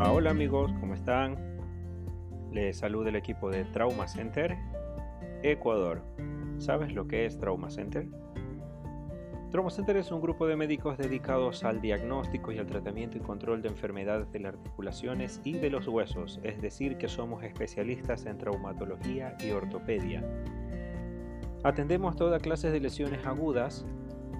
Hola amigos, ¿cómo están? Les saluda el equipo de Trauma Center Ecuador. ¿Sabes lo que es Trauma Center? Trauma Center es un grupo de médicos dedicados al diagnóstico y al tratamiento y control de enfermedades de las articulaciones y de los huesos, es decir, que somos especialistas en traumatología y ortopedia. Atendemos toda clase de lesiones agudas,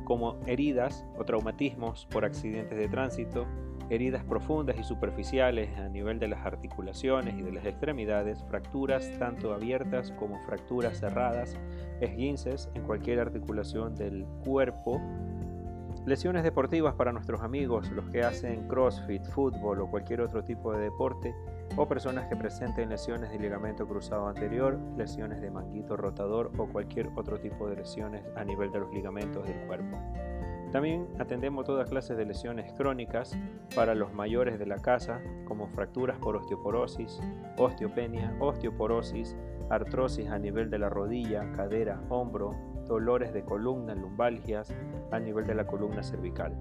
como heridas o traumatismos por accidentes de tránsito, heridas profundas y superficiales a nivel de las articulaciones y de las extremidades, fracturas tanto abiertas como fracturas cerradas, esguinces en cualquier articulación del cuerpo, lesiones deportivas para nuestros amigos, los que hacen CrossFit, fútbol o cualquier otro tipo de deporte, o personas que presenten lesiones de ligamento cruzado anterior, lesiones de manguito rotador o cualquier otro tipo de lesiones a nivel de los ligamentos del cuerpo. También atendemos toda clase de lesiones crónicas para los mayores de la casa, como fracturas por osteoporosis, osteopenia, osteoporosis, artrosis a nivel de la rodilla, cadera, hombro, dolores de columna, lumbalgias a nivel de la columna cervical.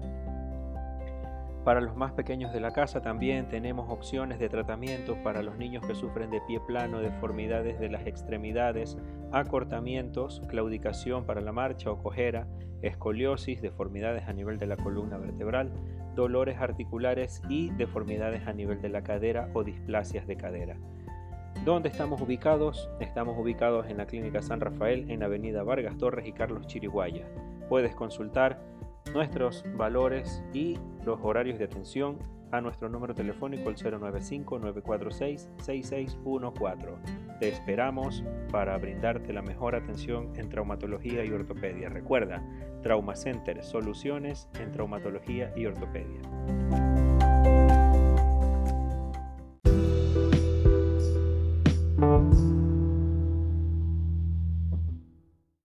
Para los más pequeños de la casa también tenemos opciones de tratamiento para los niños que sufren de pie plano, deformidades de las extremidades, acortamientos, claudicación para la marcha o cojera, escoliosis, deformidades a nivel de la columna vertebral, dolores articulares y deformidades a nivel de la cadera o displasias de cadera. ¿Dónde estamos ubicados? Estamos ubicados en la Clínica San Rafael en Avenida Vargas Torres y Carlos Chiriguaya. Puedes consultar nuestros valores y los horarios de atención a nuestro número telefónico el 095-946-6614. Te esperamos para brindarte la mejor atención en traumatología y ortopedia. Recuerda, Trauma Center, soluciones en traumatología y ortopedia.